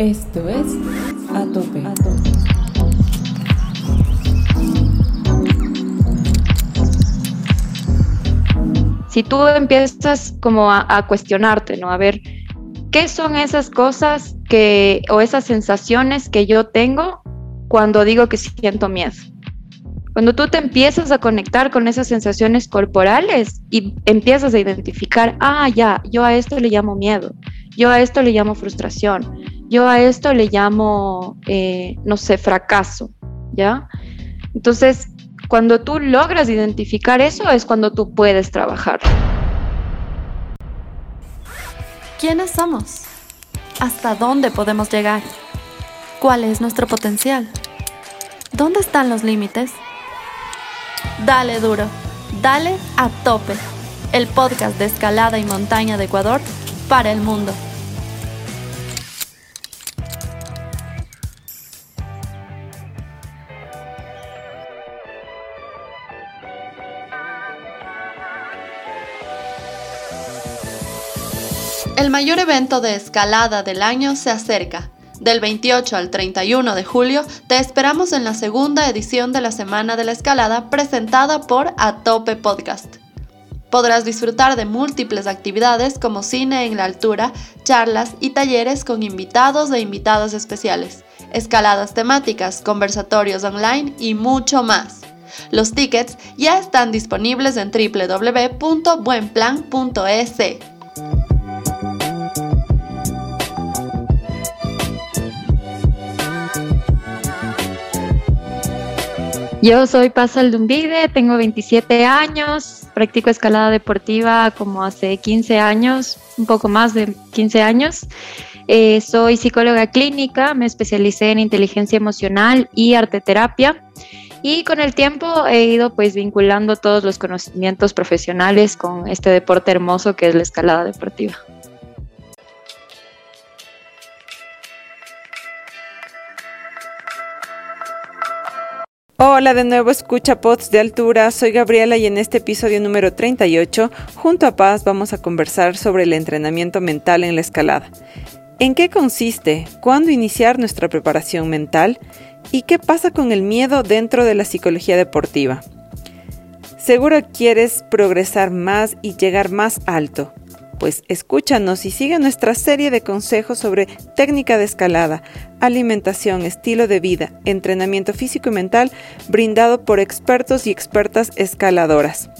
Esto es A Tope. Si tú empiezas como a, cuestionarte, ¿no? A ver, ¿qué son esas cosas que, o esas sensaciones que yo tengo cuando digo que siento miedo? Cuando tú te empiezas a conectar con esas sensaciones corporales y empiezas a identificar, ah, ya, yo a esto le llamo miedo, yo a esto le llamo frustración, yo a esto le llamo, eh, no sé, fracaso, ¿ya? Entonces, cuando tú logras identificar eso es cuando tú puedes trabajar. ¿Quiénes somos? ¿Hasta dónde podemos llegar? ¿Cuál es nuestro potencial? ¿Dónde están los límites? Dale duro, dale a tope. El podcast de escalada y montaña de Ecuador para el mundo. El mayor evento de escalada del año se acerca del 28 al 31 de julio te esperamos en la segunda edición de la Semana de la Escalada presentada por Atope Podcast. Podrás disfrutar de múltiples actividades como cine en la altura, charlas y talleres con invitados e invitadas especiales, escaladas temáticas, conversatorios online y mucho más. Los tickets ya están disponibles en www.buenplan.es. Yo soy Paz Aldumbide, tengo 27 años, practico escalada deportiva como hace 15 años, un poco más de 15 años. Eh, soy psicóloga clínica, me especialicé en inteligencia emocional y arteterapia. Y con el tiempo he ido pues vinculando todos los conocimientos profesionales con este deporte hermoso que es la escalada deportiva. Hola de nuevo, escucha Pods de Altura, soy Gabriela y en este episodio número 38, junto a Paz, vamos a conversar sobre el entrenamiento mental en la escalada. ¿En qué consiste? ¿Cuándo iniciar nuestra preparación mental? ¿Y qué pasa con el miedo dentro de la psicología deportiva? Seguro quieres progresar más y llegar más alto pues escúchanos y sigue nuestra serie de consejos sobre técnica de escalada, alimentación, estilo de vida, entrenamiento físico y mental brindado por expertos y expertas escaladoras.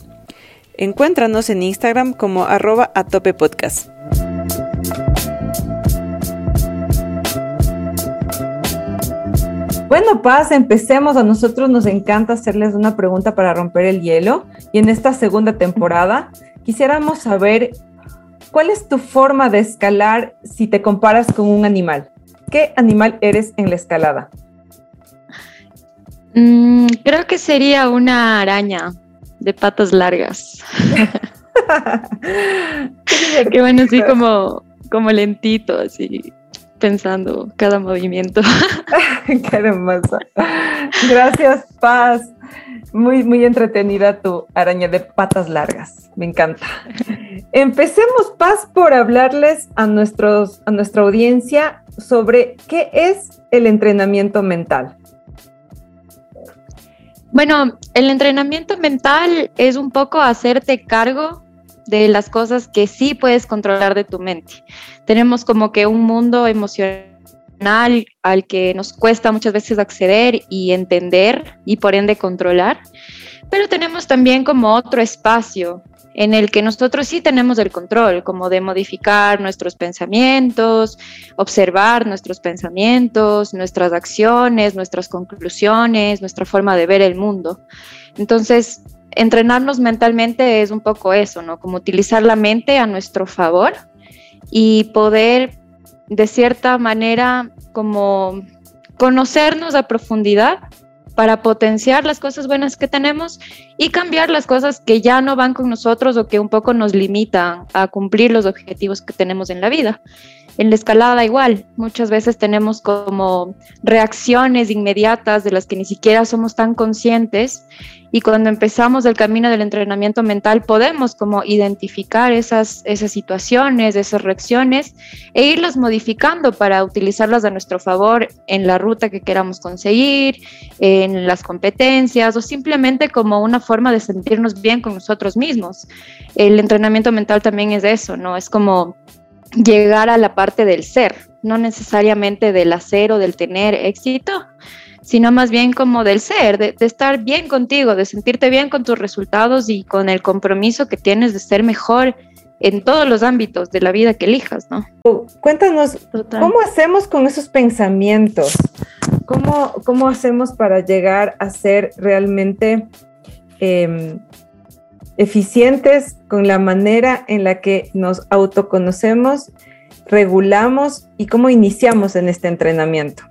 Encuéntranos en Instagram como arroba atopepodcast. Bueno, Paz, empecemos. A nosotros nos encanta hacerles una pregunta para romper el hielo. Y en esta segunda temporada quisiéramos saber ¿Cuál es tu forma de escalar si te comparas con un animal? ¿Qué animal eres en la escalada? Mm, creo que sería una araña de patas largas. Qué bueno, así como, como lentito, así pensando cada movimiento. Qué hermosa. Gracias, Paz. Muy, muy entretenida tu araña de patas largas. Me encanta. Empecemos, Paz, por hablarles a, nuestros, a nuestra audiencia sobre qué es el entrenamiento mental. Bueno, el entrenamiento mental es un poco hacerte cargo de las cosas que sí puedes controlar de tu mente. Tenemos como que un mundo emocional al que nos cuesta muchas veces acceder y entender y por ende controlar, pero tenemos también como otro espacio en el que nosotros sí tenemos el control, como de modificar nuestros pensamientos, observar nuestros pensamientos, nuestras acciones, nuestras conclusiones, nuestra forma de ver el mundo. Entonces, entrenarnos mentalmente es un poco eso, ¿no? Como utilizar la mente a nuestro favor y poder de cierta manera como conocernos a profundidad para potenciar las cosas buenas que tenemos y cambiar las cosas que ya no van con nosotros o que un poco nos limitan a cumplir los objetivos que tenemos en la vida. En la escalada igual, muchas veces tenemos como reacciones inmediatas de las que ni siquiera somos tan conscientes y cuando empezamos el camino del entrenamiento mental podemos como identificar esas, esas situaciones, esas reacciones e irlas modificando para utilizarlas a nuestro favor en la ruta que queramos conseguir, en las competencias o simplemente como una forma de sentirnos bien con nosotros mismos. El entrenamiento mental también es eso, ¿no? Es como llegar a la parte del ser, no necesariamente del hacer o del tener éxito, sino más bien como del ser, de, estar bien contigo, de sentirte bien con tus resultados y con el compromiso que tienes de ser mejor en todos los ámbitos de la vida que elijas, ¿no? Cuéntanos, ¿cómo hacemos con esos pensamientos? ¿Cómo, cómo hacemos para llegar a ser realmente em, eficientes con la manera en la que nos autoconocemos, regulamos y cómo iniciamos en este entrenamiento.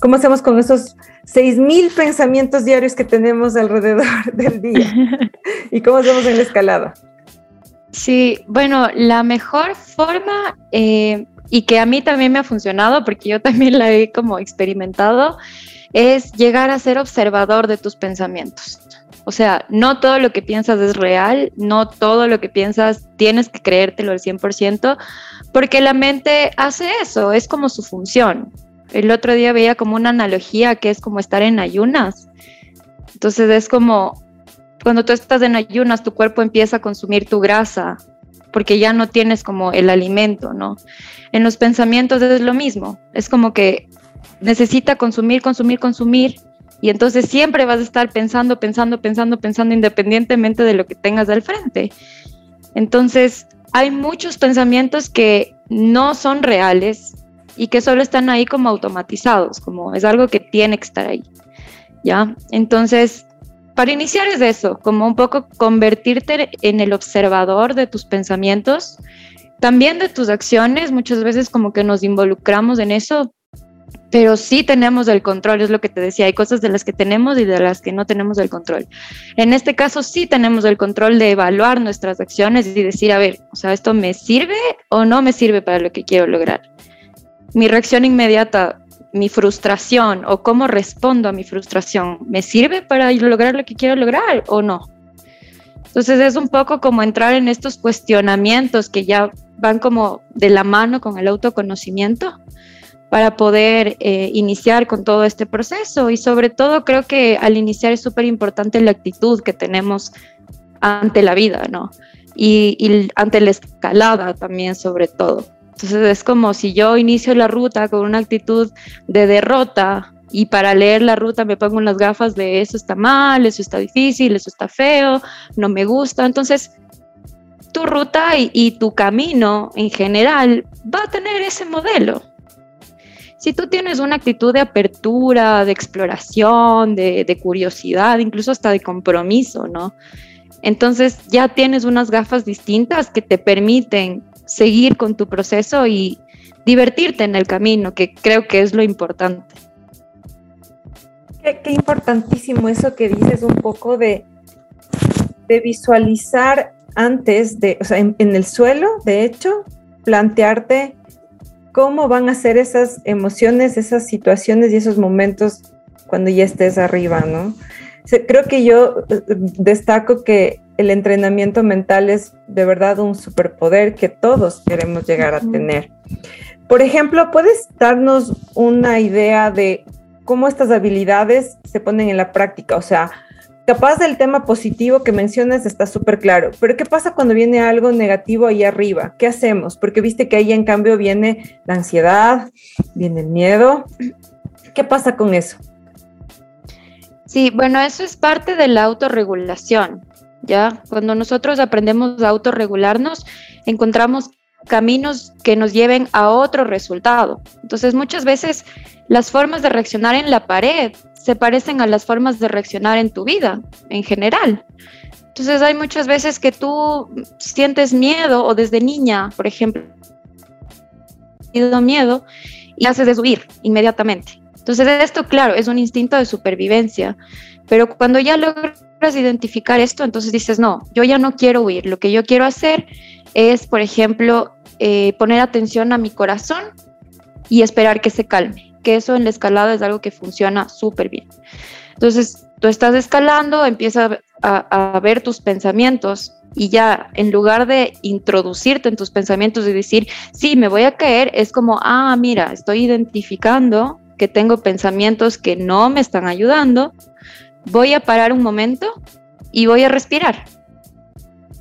¿Cómo hacemos con esos 6.000 pensamientos diarios que tenemos alrededor del día? ¿Y cómo hacemos en la escalada? Sí, bueno, la mejor forma eh, y que a mí también me ha funcionado, porque yo también la he como experimentado, es llegar a ser observador de tus pensamientos. O sea, no todo lo que piensas es real, no todo lo que piensas tienes que creértelo al 100%, porque la mente hace eso, es como su función. El otro día veía como una analogía que es como estar en ayunas. Entonces es como cuando tú estás en ayunas, tu cuerpo empieza a consumir tu grasa, porque ya no tienes como el alimento, ¿no? En los pensamientos es lo mismo, es como que necesita consumir, consumir, consumir, y entonces siempre vas a estar pensando, pensando, pensando, pensando independientemente de lo que tengas al frente. Entonces, hay muchos pensamientos que no son reales y que solo están ahí como automatizados, como es algo que tiene que estar ahí. ¿Ya? Entonces, para iniciar es eso, como un poco convertirte en el observador de tus pensamientos, también de tus acciones, muchas veces como que nos involucramos en eso, pero sí tenemos el control, es lo que te decía, hay cosas de las que tenemos y de las que no tenemos el control. En este caso sí tenemos el control de evaluar nuestras acciones y decir, a ver, o sea, ¿esto me sirve o no me sirve para lo que quiero lograr? Mi reacción inmediata, mi frustración o cómo respondo a mi frustración, ¿me sirve para lograr lo que quiero lograr o no? Entonces es un poco como entrar en estos cuestionamientos que ya van como de la mano con el autoconocimiento para poder eh, iniciar con todo este proceso. Y sobre todo creo que al iniciar es súper importante la actitud que tenemos ante la vida, ¿no? Y, ante la escalada también sobre todo. Entonces es como si yo inicio la ruta con una actitud de derrota y para leer la ruta me pongo las gafas de eso está mal, eso está difícil, eso está feo, no me gusta. Entonces tu ruta y tu camino en general va a tener ese modelo si tú tienes una actitud de apertura, de exploración, de, curiosidad, incluso hasta de compromiso, ¿no? Entonces ya tienes unas gafas distintas que te permiten seguir con tu proceso y divertirte en el camino, que creo que es lo importante. Qué, importantísimo eso que dices un poco de, visualizar antes de, o sea, en el suelo, de hecho, plantearte cómo van a ser esas emociones, esas situaciones y esos momentos cuando ya estés arriba, ¿no? Creo que yo eh, destaco que el entrenamiento mental es de verdad un superpoder que todos queremos llegar a tener. Por ejemplo, ¿puedes darnos una idea de cómo estas habilidades se ponen en la práctica? O sea, capaz del tema positivo que mencionas está súper claro, pero ¿qué pasa cuando viene algo negativo ahí arriba? ¿Qué hacemos? Porque viste que ahí en cambio viene la ansiedad, viene el miedo. ¿Qué pasa con eso? Sí, bueno, eso es parte de la autorregulación, ¿ya? Cuando nosotros aprendemos a autorregularnos, encontramos caminos que nos lleven a otro resultado. Entonces, muchas veces las formas de reaccionar en la pared se parecen a las formas de reaccionar en tu vida en general. Entonces hay muchas veces que tú sientes miedo o desde niña, por ejemplo, miedo y haces de huir inmediatamente. Entonces esto, claro, es un instinto de supervivencia, pero cuando ya logras identificar esto, entonces dices, no, yo ya no quiero huir, lo que yo quiero hacer es, por ejemplo, eh, poner atención a mi corazón y esperar que se calme, que eso en la escalada es algo que funciona súper bien. Entonces, tú estás escalando, empiezas a, a, ver tus pensamientos y ya en lugar de introducirte en tus pensamientos y decir, sí, me voy a caer, es como, ah, mira, estoy identificando que tengo pensamientos que no me están ayudando, voy a parar un momento y voy a respirar.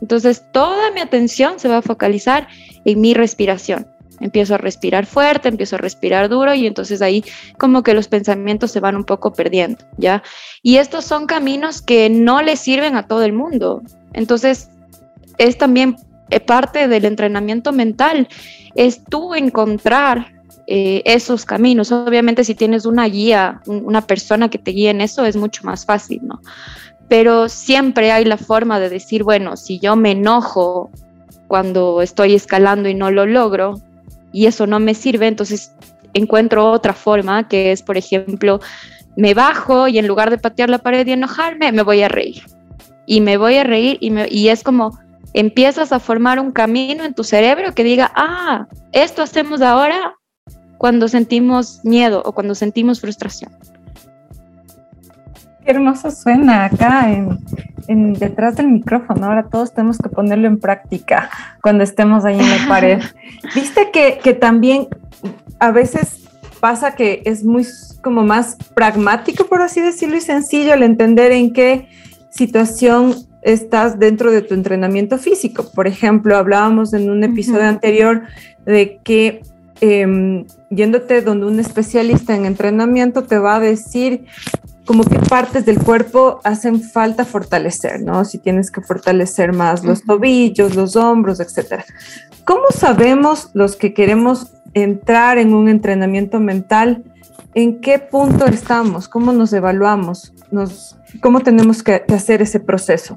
Entonces toda mi atención se va a focalizar en mi respiración. Empiezo a respirar fuerte, empiezo a respirar duro y entonces ahí como que los pensamientos se van un poco perdiendo, ¿ya? Y estos son caminos que no le sirven a todo el mundo. Entonces es también eh, parte del entrenamiento mental, es tú encontrar eh, esos caminos. Obviamente si tienes una guía, una persona que te guíe en eso, es mucho más fácil, ¿no? Pero siempre hay la forma de decir, bueno, si yo me enojo cuando estoy escalando y no lo logro, y eso no me sirve, entonces encuentro otra forma, que es, por ejemplo, me bajo y en lugar de patear la pared y enojarme, me voy a reír. Y me voy a reír y, y es como empiezas a formar un camino en tu cerebro que diga, ah, esto hacemos ahora cuando sentimos miedo o cuando sentimos frustración. Qué hermoso suena acá en, detrás del micrófono. Ahora todos tenemos que ponerlo en práctica cuando estemos ahí en la pared. Viste que, que también a veces pasa que es muy como más pragmático, por así decirlo, y sencillo el entender en qué situación estás dentro de tu entrenamiento físico. Por ejemplo, hablábamos en un episodio anterior de que Em, yéndote donde un especialista en entrenamiento te va a decir como qué partes del cuerpo hacen falta fortalecer, ¿no? Si tienes que fortalecer más los tobillos, los hombros, etcétera. ¿Cómo sabemos los que queremos entrar en un entrenamiento mental? ¿En qué punto estamos? ¿Cómo nos evaluamos? Nos, ¿Cómo tenemos que, hacer ese proceso?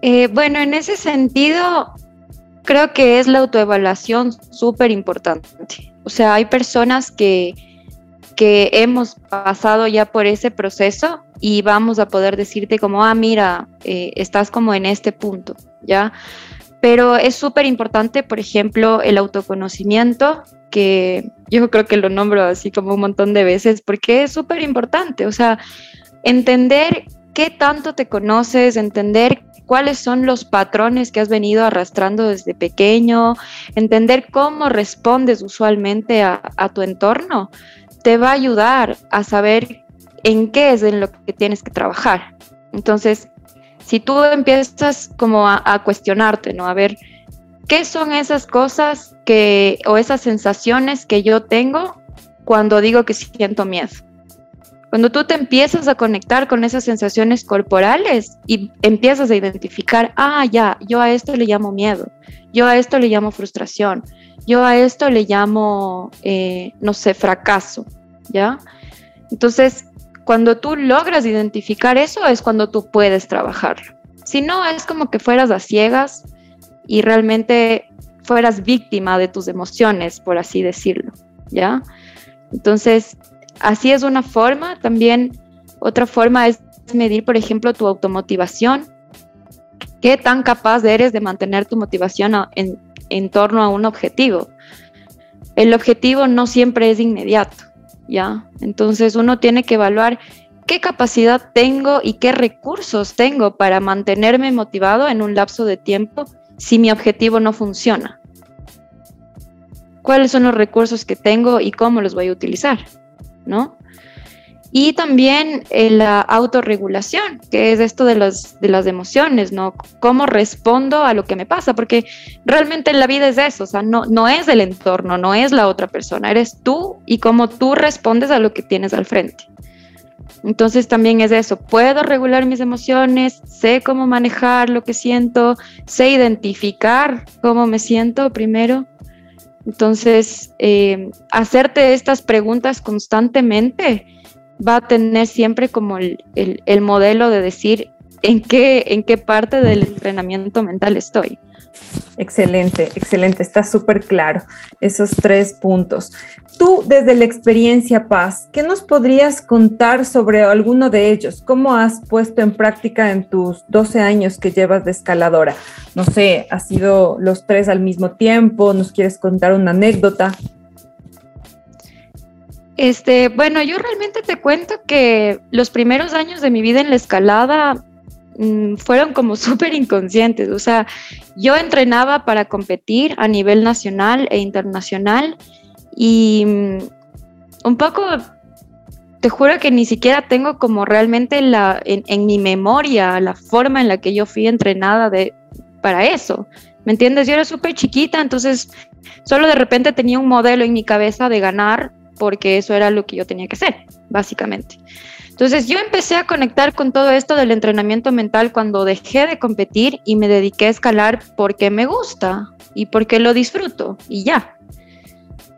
Eh, bueno, en ese sentido, creo que es la autoevaluación súper importante. O sea, hay personas que, que hemos pasado ya por ese proceso y vamos a poder decirte como, ah, mira, eh, estás como en este punto, ¿ya? Pero es súper importante, por ejemplo, el autoconocimiento, que yo creo que lo nombro así como un montón de veces, porque es súper importante, o sea, entender qué tanto te conoces, entender cuáles son los patrones que has venido arrastrando desde pequeño, entender cómo respondes usualmente a, tu entorno, te va a ayudar a saber en qué es en lo que tienes que trabajar. Entonces, si tú empiezas como a, a, cuestionarte, ¿no? A ver, ¿qué son esas cosas que, o esas sensaciones que yo tengo cuando digo que siento miedo? Cuando tú te empiezas a conectar con esas sensaciones corporales y empiezas a identificar, ah, ya, yo a esto le llamo miedo, yo a esto le llamo frustración, yo a esto le llamo, eh, no sé, fracaso, ¿ya? Entonces, cuando tú logras identificar eso es cuando tú puedes trabajarlo. Si no, es como que fueras a ciegas y realmente fueras víctima de tus emociones, por así decirlo, ¿ya? Entonces, Así es una forma. También otra forma es medir, por ejemplo, tu automotivación. ¿Qué tan capaz eres de mantener tu motivación en, torno a un objetivo? El objetivo no siempre es inmediato, ¿ya? Entonces uno tiene que evaluar qué capacidad tengo y qué recursos tengo para mantenerme motivado en un lapso de tiempo si mi objetivo no funciona. ¿Cuáles son los recursos que tengo y cómo los voy a utilizar? Y también eh, la autorregulación, que es esto de, los, de las emociones, ¿no? ¿Cómo respondo a lo que me pasa? Porque realmente la vida es eso, o sea, no, no es el entorno, no es la otra persona, eres tú y cómo tú respondes a lo que tienes al frente. Entonces también es eso, puedo regular mis emociones, sé cómo manejar lo que siento, sé identificar cómo me siento primero entonces, eh, hacerte estas preguntas constantemente va a tener siempre como el, modelo de decir en qué, en qué parte del entrenamiento mental estoy. Excelente, excelente, está súper claro esos tres puntos. Tú, desde la experiencia Paz, ¿qué nos podrías contar sobre alguno de ellos? ¿Cómo has puesto en práctica en tus 12 años que llevas de escaladora? No sé, ¿ha sido los tres al mismo tiempo? ¿Nos quieres contar una anécdota? Este, bueno, yo realmente te cuento que los primeros años de mi vida en la escalada Mm, fueron como súper inconscientes. O sea, yo entrenaba para competir a nivel nacional e internacional y mm, un poco, te juro que ni siquiera tengo como realmente la, en, mi memoria la forma en la que yo fui entrenada de, para eso. ¿Me entiendes? Yo era súper chiquita, entonces solo de repente tenía un modelo en mi cabeza de ganar porque eso era lo que yo tenía que hacer, básicamente. Entonces yo empecé a conectar con todo esto del entrenamiento mental cuando dejé de competir y me dediqué a escalar porque me gusta y porque lo disfruto y ya.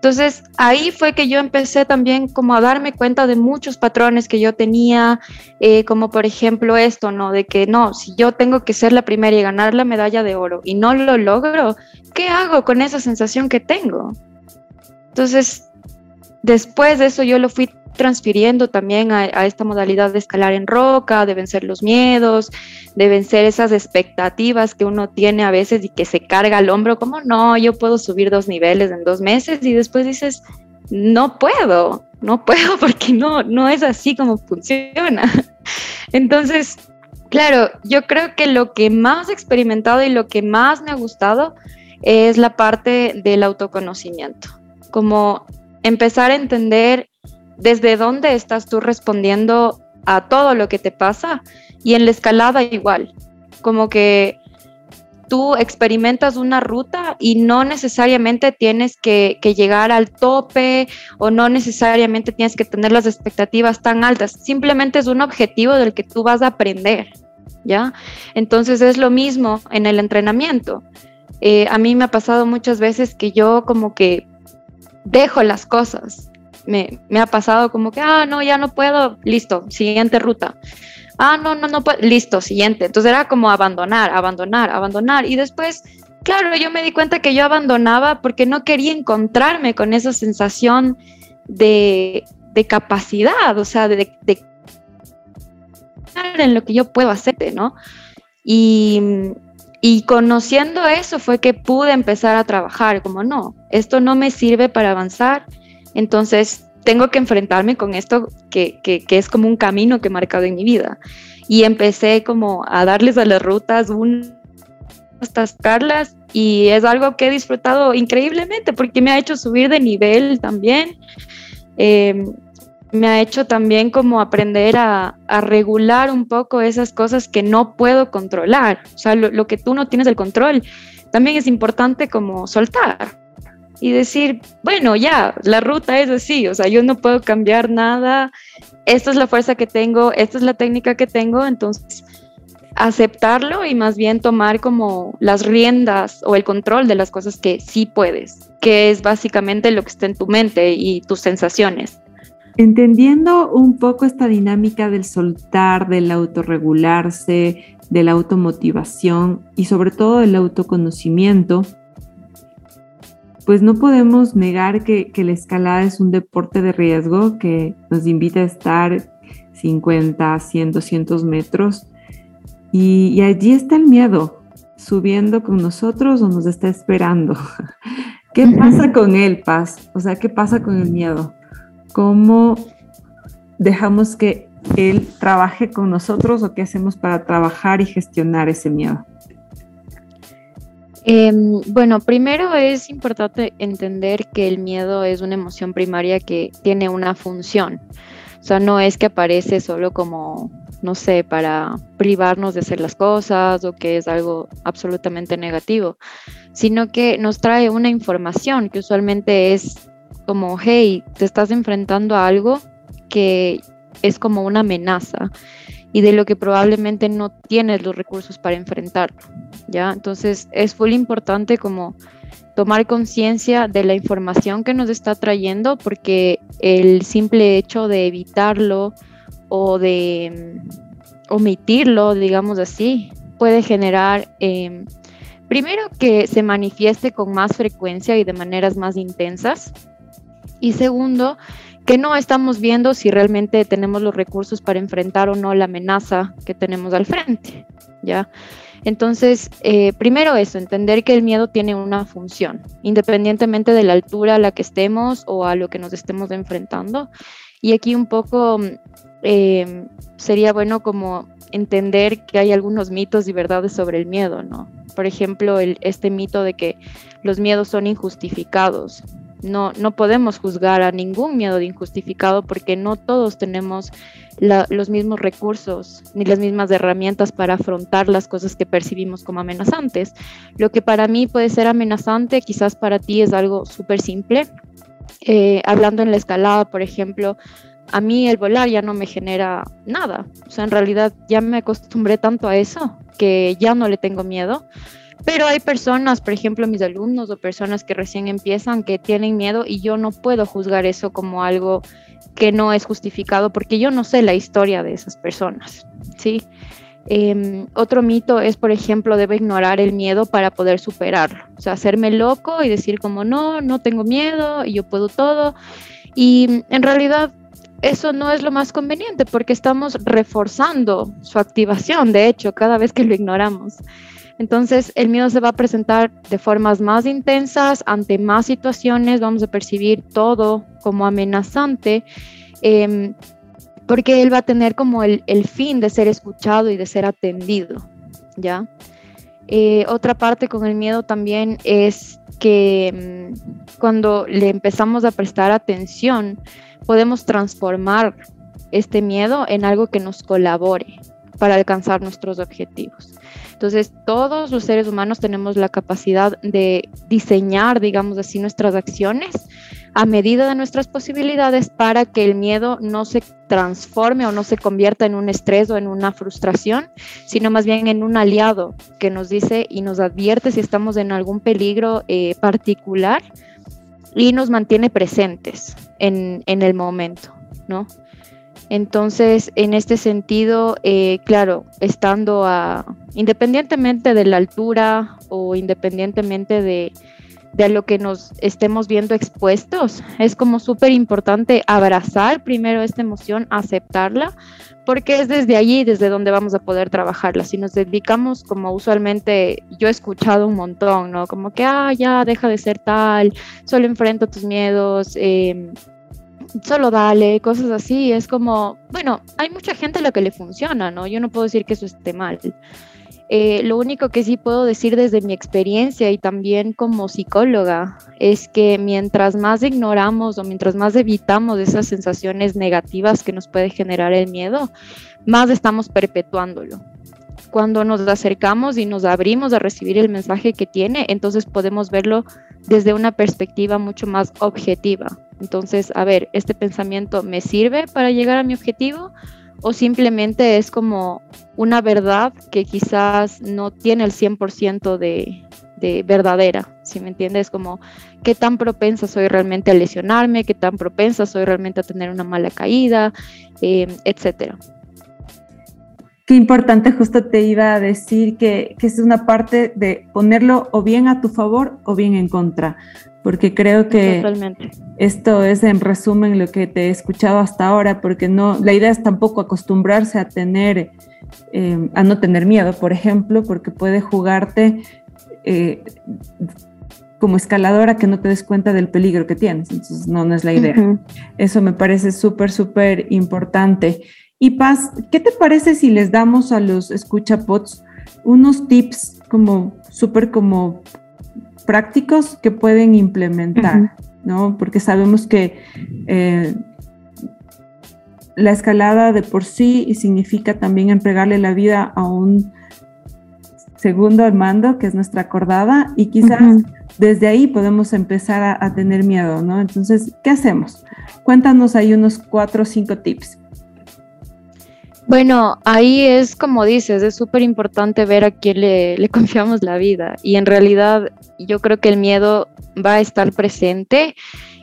Entonces ahí fue que yo empecé también como a darme cuenta de muchos patrones que yo tenía, eh, como por ejemplo esto, ¿no? De que no, si yo tengo que ser la primera y ganar la medalla de oro y no lo logro, ¿qué hago con esa sensación que tengo? Entonces, después de eso yo lo fui transfiriendo también a, esta modalidad de escalar en roca, de vencer los miedos, de vencer esas expectativas que uno tiene a veces y que se carga al hombro, como no, yo puedo subir dos niveles en dos meses y después dices, no puedo, no puedo porque no, no es así como funciona. Entonces, claro, yo creo que lo que más he experimentado y lo que más me ha gustado es la parte del autoconocimiento, como empezar a entender desde dónde estás tú respondiendo a todo lo que te pasa. Y en la escalada igual, como que tú experimentas una ruta y no necesariamente tienes que, llegar al tope o no necesariamente tienes que tener las expectativas tan altas, simplemente es un objetivo del que tú vas a aprender, ¿ya? Entonces es lo mismo en el entrenamiento. Eh, a mí me ha pasado muchas veces que yo como que dejo las cosas me, ha pasado como que, ah, no, ya no puedo, listo, siguiente ruta. Ah, no, no, no puedo, listo, siguiente. Entonces era como abandonar, abandonar, abandonar. Y después, claro, yo me di cuenta que yo abandonaba porque no quería encontrarme con esa sensación de, capacidad, o sea, de, de en lo que yo puedo hacer, ¿no? Y, y conociendo eso fue que pude empezar a trabajar, como no, esto no me sirve para avanzar, entonces, tengo que enfrentarme con esto que, es como un camino que he marcado en mi vida. Y empecé como a darles a las rutas un hasta sacarlas y es algo que he disfrutado increíblemente porque me ha hecho subir de nivel también. Em, me ha hecho también como aprender a, regular un poco esas cosas que no puedo controlar. O sea, lo que tú no tienes el control, también es importante como soltar y decir, bueno, ya, la ruta es así, o sea, yo no puedo cambiar nada, esta es la fuerza que tengo, esta es la técnica que tengo, entonces aceptarlo y más bien tomar como las riendas o el control de las cosas que sí puedes, que es básicamente lo que está en tu mente y tus sensaciones. Entendiendo un poco esta dinámica del soltar, del autorregularse, de la automotivación y sobre todo del autoconocimiento, pues no podemos negar que, la escalada es un deporte de riesgo que nos invita a estar 50, 100, 200 metros y, allí está el miedo, subiendo con nosotros o nos está esperando. ¿Qué pasa con él, Paz? O sea, ¿qué pasa con el miedo? ¿Cómo dejamos que él trabaje con nosotros o qué hacemos para trabajar y gestionar ese miedo? Em, bueno, primero es importante entender que el miedo es una emoción primaria que tiene una función. O sea, no es que aparece solo como, no sé, para privarnos de hacer las cosas o que es algo absolutamente negativo, sino que nos trae una información que usualmente es como, hey, te estás enfrentando a algo que es como una amenaza y de lo que probablemente no tienes los recursos para enfrentarlo, ¿ya? Entonces es muy importante como tomar conciencia de la información que nos está trayendo porque el simple hecho de evitarlo o de mm, omitirlo, digamos así, puede generar em, primero que se manifieste con más frecuencia y de maneras más intensas. Y segundo, que no estamos viendo si realmente tenemos los recursos para enfrentar o no la amenaza que tenemos al frente, ¿ya? Entonces, eh, primero eso, entender que el miedo tiene una función, independientemente de la altura a la que estemos o a lo que nos estemos enfrentando. Y aquí un poco eh, sería bueno como entender que hay algunos mitos y verdades sobre el miedo, ¿no? Por ejemplo, este mito de que los miedos son injustificados. No, no podemos juzgar a ningún miedo de injustificado porque no todos tenemos los mismos recursos ni las mismas herramientas para afrontar las cosas que percibimos como amenazantes. Lo que para mí puede ser amenazante, quizás para ti es algo súper simple. Eh, hablando en la escalada, por ejemplo, a mí el volar ya no me genera nada. O sea, en realidad ya me acostumbré tanto a eso que ya no le tengo miedo. Pero hay personas, por ejemplo, mis alumnos o personas que recién empiezan que tienen miedo y yo no puedo juzgar eso como algo que no es justificado porque yo no sé la historia de esas personas, ¿sí? Em, otro mito es, por ejemplo, debo ignorar el miedo para poder superarlo. O sea, hacerme loco y decir como no, no tengo miedo y yo puedo todo. Y en realidad eso no es lo más conveniente porque estamos reforzando su activación, de hecho, cada vez que lo ignoramos. Entonces, el miedo se va a presentar de formas más intensas, ante más situaciones, vamos a percibir todo como amenazante, em, porque él va a tener como el, fin de ser escuchado y de ser atendido, ¿ya? Eh, otra parte con el miedo también es que em, cuando le empezamos a prestar atención, podemos transformar este miedo en algo que nos colabore para alcanzar nuestros objetivos. Entonces, todos los seres humanos tenemos la capacidad de diseñar, digamos así, nuestras acciones a medida de nuestras posibilidades para que el miedo no se transforme o no se convierta en un estrés o en una frustración, sino más bien en un aliado que nos dice y nos advierte si estamos en algún peligro eh, particular y nos mantiene presentes en, en el momento, ¿no? Entonces, en este sentido, eh, claro, estando a, independientemente de la altura o independientemente de, de lo que nos estemos viendo expuestos, es como súper importante abrazar primero esta emoción, aceptarla, porque es desde allí desde donde vamos a poder trabajarla. Si nos dedicamos, como usualmente yo he escuchado un montón, ¿no? Como que, ah, ya, deja de ser tal, solo enfrenta tus miedos. Eh, solo dale, cosas así. Es como, bueno, hay mucha gente a la que le funciona, ¿no? Yo no puedo decir que eso esté mal. Eh, lo único que sí puedo decir desde mi experiencia y también como psicóloga es que mientras más ignoramos o mientras más evitamos esas sensaciones negativas que nos puede generar el miedo, más estamos perpetuándolo. Cuando nos acercamos y nos abrimos a recibir el mensaje que tiene, entonces podemos verlo desde una perspectiva mucho más objetiva. Entonces, a ver, ¿este pensamiento me sirve para llegar a mi objetivo? ¿O simplemente es como una verdad que quizás no tiene el 100% de, de verdadera? Si me entiendes, como qué tan propensa soy realmente a lesionarme, qué tan propensa soy realmente a tener una mala caída, eh, etcétera. Qué importante, justo te iba a decir que, que, es una parte de ponerlo o bien a tu favor o bien en contra porque creo que esto es en resumen lo que te he escuchado hasta ahora, porque no, la idea es tampoco acostumbrarse a tener, eh, a no tener miedo, por ejemplo, porque puede jugarte eh, como escaladora que no te des cuenta del peligro que tienes, entonces no, no es la idea. Eso me parece súper, súper importante. Y Paz, ¿qué te parece si les damos a los escuchapots unos tips como súper como prácticos que pueden implementar, ¿no? Porque sabemos que eh, la escalada de por sí significa también entregarle la vida a un segundo al mando, que es nuestra acordada, y quizás desde ahí podemos empezar a, tener miedo, ¿no? Entonces, ¿qué hacemos? Cuéntanos ahí unos cuatro o cinco tips. Bueno, ahí es como dices, es súper importante ver a quién le, confiamos la vida. Y en realidad yo creo que el miedo va a estar presente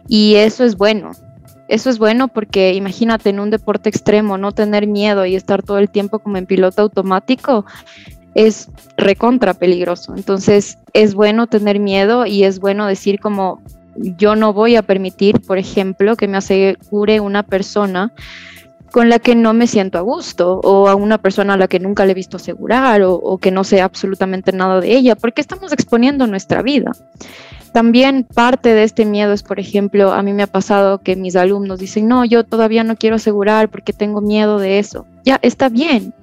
y eso es bueno. Eso es bueno porque imagínate en un deporte extremo no tener miedo y estar todo el tiempo como en piloto automático. es recontra peligroso. Entonces es bueno tener miedo y es bueno decir como yo no voy a permitir, por ejemplo, que me asegure una persona con la que no me siento a gusto o a una persona a la que nunca le he visto asegurar o, que no sé absolutamente nada de ella, porque estamos exponiendo nuestra vida. También parte de este miedo es, por ejemplo, a mí me ha pasado que mis alumnos dicen, no, yo todavía no quiero asegurar porque tengo miedo de eso. Ya, está bien,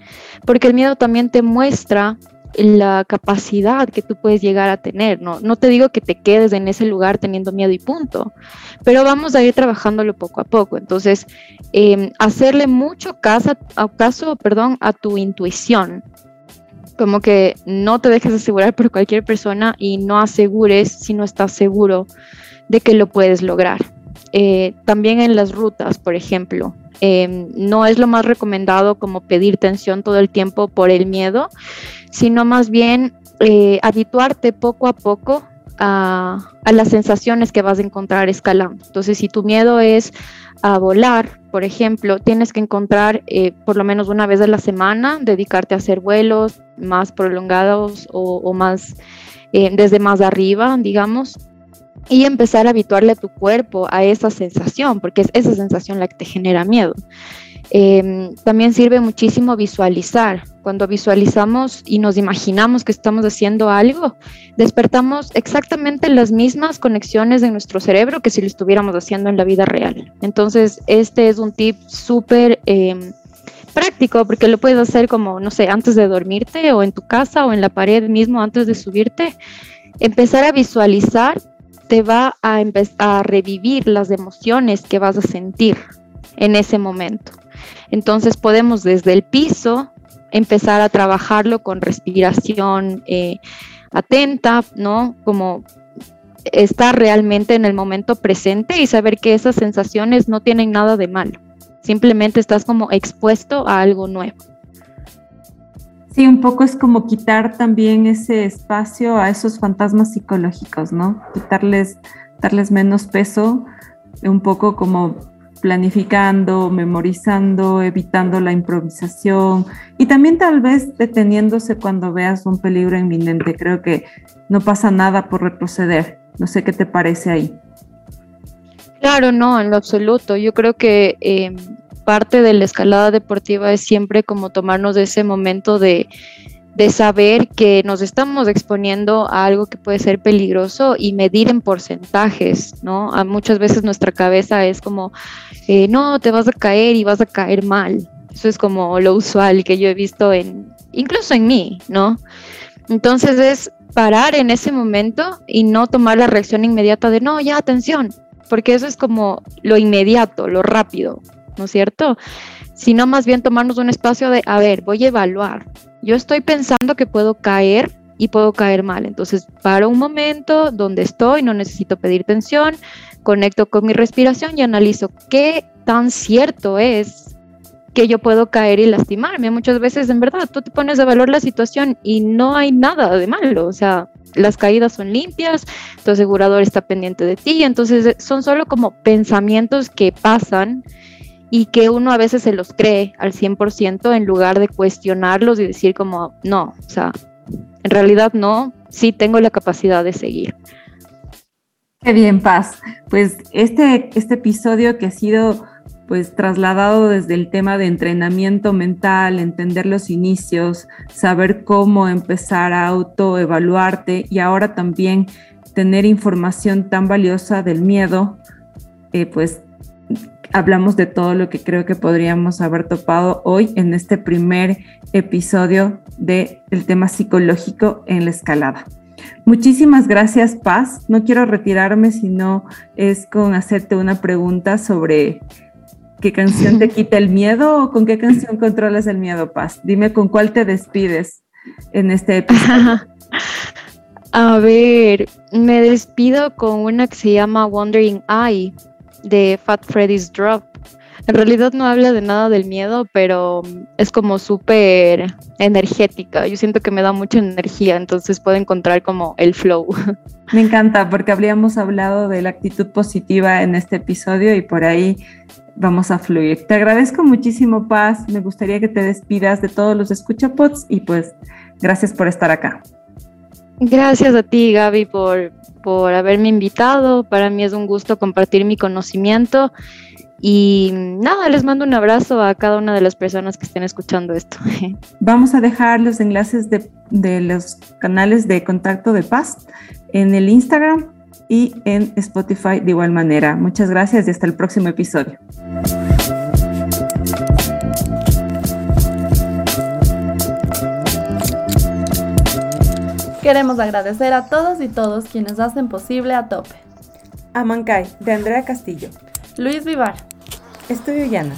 porque el miedo también te muestra la capacidad que tú puedes llegar a tener, ¿no? No te digo que te quedes en ese lugar teniendo miedo y punto, pero vamos a ir trabajándolo poco a poco. Entonces, em, hacerle mucho caso, caso perdón, a tu intuición. Como que no te dejes asegurar por cualquier persona y no asegures si no estás seguro de que lo puedes lograr. Eh, también en las rutas, por ejemplo, em, no es lo más recomendado como pedir tensión todo el tiempo por el miedo, sino más bien eh, habituarte poco a poco a, las sensaciones que vas a encontrar escalando. Entonces, si tu miedo es a volar, por ejemplo, tienes que encontrar eh, por lo menos una vez a la semana, dedicarte a hacer vuelos más prolongados o, más desde más arriba, digamos, y empezar a habituarle a tu cuerpo a esa sensación, porque es esa sensación la que te genera miedo. Em, también sirve muchísimo visualizar. Cuando visualizamos y nos imaginamos que estamos haciendo algo, despertamos exactamente las mismas conexiones en nuestro cerebro que si lo estuviéramos haciendo en la vida real. Entonces, este es un tip súper em, práctico porque lo puedes hacer como, no sé, antes de dormirte o en tu casa o en la pared mismo antes de subirte. Empezar a visualizar te va a, a revivir las emociones que vas a sentir en ese momento. Entonces podemos desde el piso empezar a trabajarlo con respiración eh, atenta, ¿no? Como estar realmente en el momento presente y saber que esas sensaciones no tienen nada de malo. Simplemente estás como expuesto a algo nuevo. Sí, un poco es como quitar también ese espacio a esos fantasmas psicológicos, ¿no? Quitarles, darles menos peso, un poco como planificando, memorizando, evitando la improvisación y también tal vez deteniéndose cuando veas un peligro inminente. Creo que no pasa nada por retroceder. No sé qué te parece ahí. Claro, no, en lo absoluto. Yo creo que eh, parte de la escalada deportiva es siempre como tomarnos ese momento de de saber que nos estamos exponiendo a algo que puede ser peligroso y medir en porcentajes, ¿no? A muchas veces nuestra cabeza es como, eh, no, te vas a caer y vas a caer mal. Eso es como lo usual que yo he visto en, incluso en mí, ¿no? Entonces es parar en ese momento y no tomar la reacción inmediata de, no, ya, atención, porque eso es como lo inmediato, lo rápido, ¿no es cierto? Sino más bien tomarnos un espacio de, a ver, voy a evaluar, yo estoy pensando que puedo caer y puedo caer mal. Entonces, paro un momento donde estoy, no necesito pedir tensión, conecto con mi respiración y analizo qué tan cierto es que yo puedo caer y lastimarme. Muchas veces, en verdad, tú te pones a valor la situación y no hay nada de malo. O sea, las caídas son limpias, tu asegurador está pendiente de ti. Entonces, son solo como pensamientos que pasan y que uno a veces se los cree al 100% en lugar de cuestionarlos y decir como, no, o sea, en realidad no, sí tengo la capacidad de seguir. Qué bien, Paz. Pues este, este episodio que ha sido pues trasladado desde el tema de entrenamiento mental, entender los inicios, saber cómo empezar a autoevaluarte y ahora también tener información tan valiosa del miedo, eh, pues hablamos de todo lo que creo que podríamos haber topado hoy en este primer episodio del tema psicológico en la escalada. Muchísimas gracias, Paz. No quiero retirarme, sino es con hacerte una pregunta sobre qué canción te quita el miedo o con qué canción controlas el miedo, Paz. Dime con cuál te despides en este episodio. A ver, me despido con una que se llama Wandering Eye de Fat Freddy's Drop. En realidad no habla de nada del miedo, pero es como súper energética. Yo siento que me da mucha energía, entonces puedo encontrar como el flow. Me encanta porque habríamos hablado de la actitud positiva en este episodio y por ahí vamos a fluir. Te agradezco muchísimo, Paz. Me gustaría que te despidas de todos los escuchapots y pues Gracias por estar acá. Gracias a ti, Gaby, por, por haberme invitado. Para mí es un gusto compartir mi conocimiento. Y nada, les mando un abrazo a cada una de las personas que estén escuchando esto. Vamos a dejar los enlaces de, de los canales de contacto de paz en el Instagram y en Spotify de igual manera. Muchas gracias y hasta el próximo episodio. Queremos agradecer a todos y todos quienes hacen posible a tope. Amancay, de Andrea Castillo. Luis Vivar. Estudio Llana.